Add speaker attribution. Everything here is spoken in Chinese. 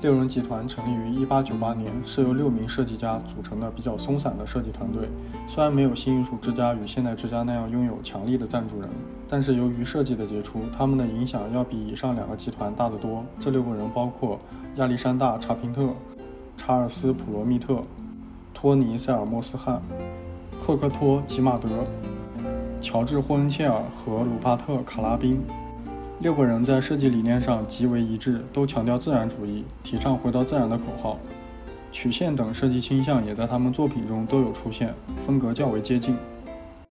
Speaker 1: 六人集团成立于1898年，是由六名设计家组成的比较松散的设计团队。虽然没有新艺术之家与现代之家那样拥有强力的赞助人，但是由于设计的杰出，他们的影响要比以上两个集团大得多。这六个人包括亚历山大·查平特、查尔斯·普罗密特、托尼·塞尔莫斯汉、赫克托·吉马德、乔治·霍恩切尔和鲁帕特·卡拉宾。六个人在设计理念上极为一致，都强调自然主义，提倡“回到自然”的口号。曲线等设计倾向也在他们作品中都有出现，风格较为接近。